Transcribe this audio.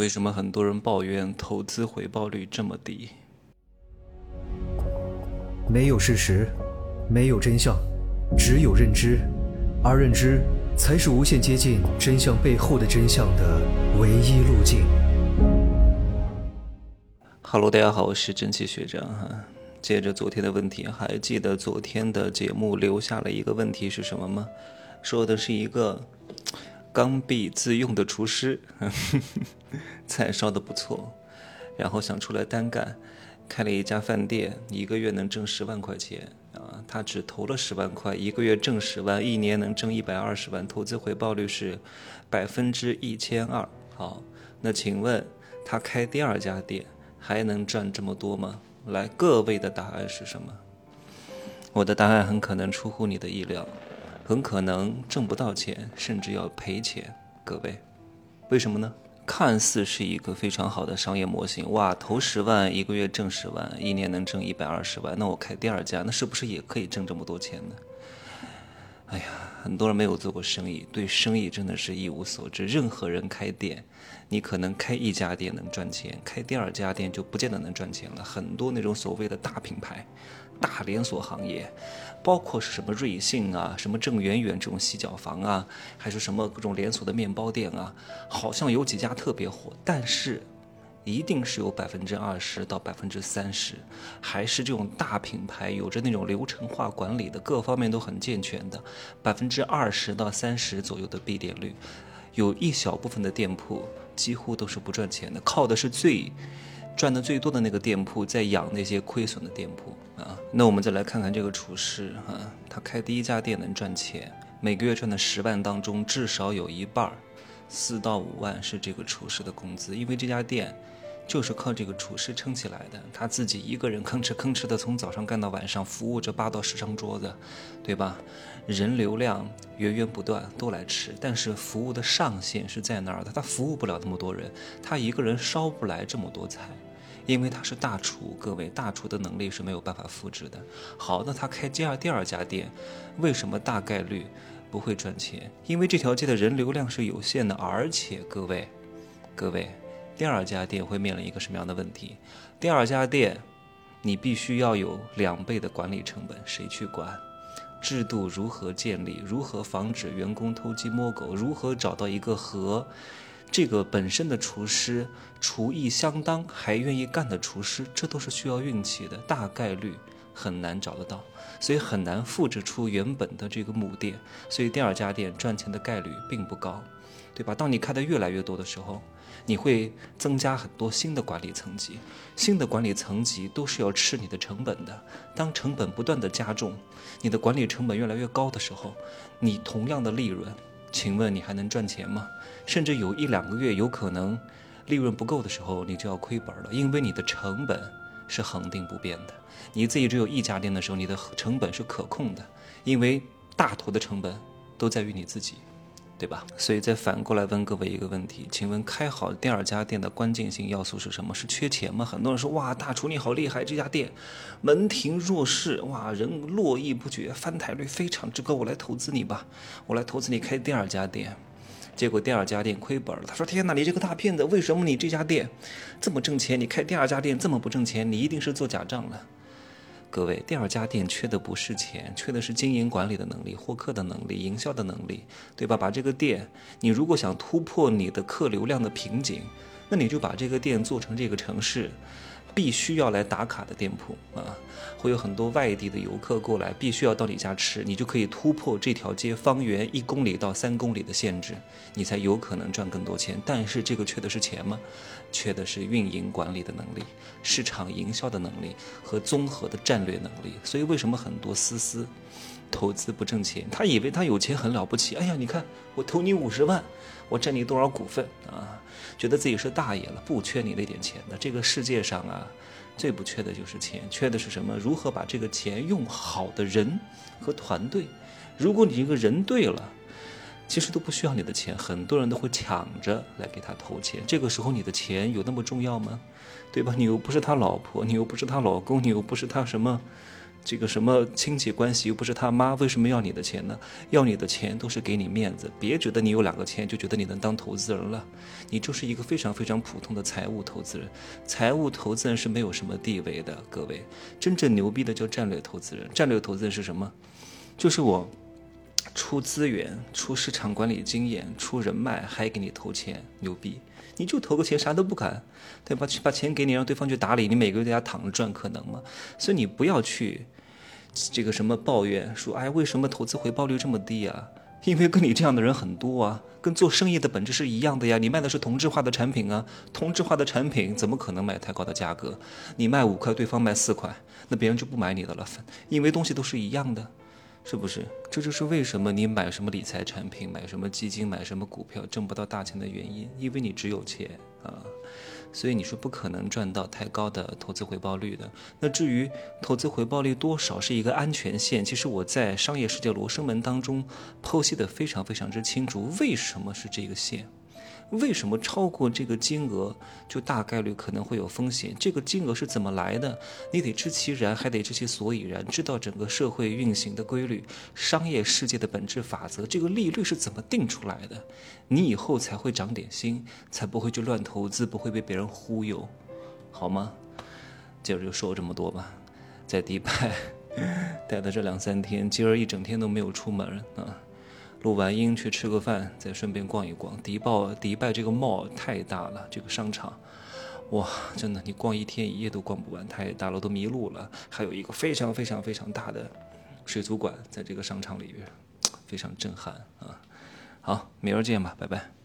为什么很多人抱怨投资回报率这么低？没有事实，没有真相，只有认知，而认知才是无限接近真相背后的真相的唯一路径。Hello，大家好，我是蒸汽学长哈。接着昨天的问题，还记得昨天的节目留下了一个问题是什么吗？说的是一个。刚愎自用的厨师，菜烧的不错，然后想出来单干，开了一家饭店，一个月能挣十万块钱啊！他只投了十万块，一个月挣十万，一年能挣一百二十万，投资回报率是百分之一千二。好，那请问他开第二家店还能赚这么多吗？来，各位的答案是什么？我的答案很可能出乎你的意料。很可能挣不到钱，甚至要赔钱。各位，为什么呢？看似是一个非常好的商业模型，哇，投十万一个月挣十万，一年能挣一百二十万，那我开第二家，那是不是也可以挣这么多钱呢？哎呀，很多人没有做过生意，对生意真的是一无所知。任何人开店，你可能开一家店能赚钱，开第二家店就不见得能赚钱了。很多那种所谓的大品牌。大连锁行业，包括是什么瑞幸啊，什么郑圆圆这种洗脚房啊，还是什么各种连锁的面包店啊，好像有几家特别火，但是一定是有百分之二十到百分之三十，还是这种大品牌，有着那种流程化管理的，各方面都很健全的，百分之二十到三十左右的闭店率，有一小部分的店铺几乎都是不赚钱的，靠的是最。赚的最多的那个店铺在养那些亏损的店铺啊，那我们再来看看这个厨师哈，他开第一家店能赚钱，每个月赚的十万当中至少有一半儿，四到五万是这个厨师的工资，因为这家店就是靠这个厨师撑起来的，他自己一个人吭哧吭哧的从早上干到晚上，服务着八到十张桌子，对吧？人流量源源不断都来吃，但是服务的上限是在那儿的，他服务不了那么多人，他一个人烧不来这么多菜。因为他是大厨，各位大厨的能力是没有办法复制的。好，那他开第二第二家店，为什么大概率不会赚钱？因为这条街的人流量是有限的，而且各位，各位，第二家店会面临一个什么样的问题？第二家店，你必须要有两倍的管理成本，谁去管？制度如何建立？如何防止员工偷鸡摸狗？如何找到一个和？这个本身的厨师厨艺相当，还愿意干的厨师，这都是需要运气的，大概率很难找得到，所以很难复制出原本的这个母店，所以第二家店赚钱的概率并不高，对吧？当你开的越来越多的时候，你会增加很多新的管理层级，新的管理层级都是要吃你的成本的。当成本不断的加重，你的管理成本越来越高的时候，你同样的利润。请问你还能赚钱吗？甚至有一两个月有可能利润不够的时候，你就要亏本了，因为你的成本是恒定不变的。你自己只有一家店的时候，你的成本是可控的，因为大头的成本都在于你自己。对吧？所以再反过来问各位一个问题，请问开好第二家店的关键性要素是什么？是缺钱吗？很多人说哇，大厨你好厉害，这家店门庭若市，哇，人络绎不绝，翻台率非常之高，我来投资你吧，我来投资你开第二家店，结果第二家店亏本了。他说天哪，你这个大骗子，为什么你这家店这么挣钱，你开第二家店这么不挣钱？你一定是做假账了。各位，第二家店缺的不是钱，缺的是经营管理的能力、获客的能力、营销的能力，对吧？把这个店，你如果想突破你的客流量的瓶颈，那你就把这个店做成这个城市。必须要来打卡的店铺啊，会有很多外地的游客过来，必须要到你家吃，你就可以突破这条街方圆一公里到三公里的限制，你才有可能赚更多钱。但是这个缺的是钱吗？缺的是运营管理的能力、市场营销的能力和综合的战略能力。所以为什么很多思思投资不挣钱？他以为他有钱很了不起。哎呀，你看我投你五十万，我占你多少股份啊？觉得自己是大爷了，不缺你那点钱的。这个世界上啊，最不缺的就是钱，缺的是什么？如何把这个钱用好的人和团队。如果你一个人对了，其实都不需要你的钱，很多人都会抢着来给他投钱。这个时候你的钱有那么重要吗？对吧？你又不是他老婆，你又不是他老公，你又不是他什么这个什么亲戚关系又不是他妈，为什么要你的钱呢？要你的钱都是给你面子，别觉得你有两个钱就觉得你能当投资人了，你就是一个非常非常普通的财务投资人。财务投资人是没有什么地位的，各位，真正牛逼的叫战略投资人。战略投资人是什么？就是我出资源、出市场管理经验、出人脉，还给你投钱，牛逼！你就投个钱，啥都不敢，对吧？把钱给你，让对方去打理，你每个月在家躺着赚，可能吗？所以你不要去。这个什么抱怨说，哎，为什么投资回报率这么低啊？因为跟你这样的人很多啊，跟做生意的本质是一样的呀。你卖的是同质化的产品啊，同质化的产品怎么可能卖太高的价格？你卖五块，对方卖四块，那别人就不买你的了，因为东西都是一样的，是不是？这就是为什么你买什么理财产品、买什么基金、买什么股票挣不到大钱的原因，因为你只有钱啊。所以你是不可能赚到太高的投资回报率的。那至于投资回报率多少是一个安全线，其实我在《商业世界罗生门》当中剖析的非常非常之清楚，为什么是这个线。为什么超过这个金额就大概率可能会有风险？这个金额是怎么来的？你得知其然，还得知其所以然，知道整个社会运行的规律、商业世界的本质法则。这个利率是怎么定出来的？你以后才会长点心，才不会去乱投资，不会被别人忽悠，好吗？今儿就说这么多吧。在迪拜待的这两三天，今儿一整天都没有出门啊。录完音去吃个饭，再顺便逛一逛。迪拜迪拜这个 mall 太大了，这个商场，哇，真的你逛一天一夜都逛不完，太大了都迷路了。还有一个非常非常非常大的水族馆在这个商场里边，非常震撼啊！好，明儿见吧，拜拜。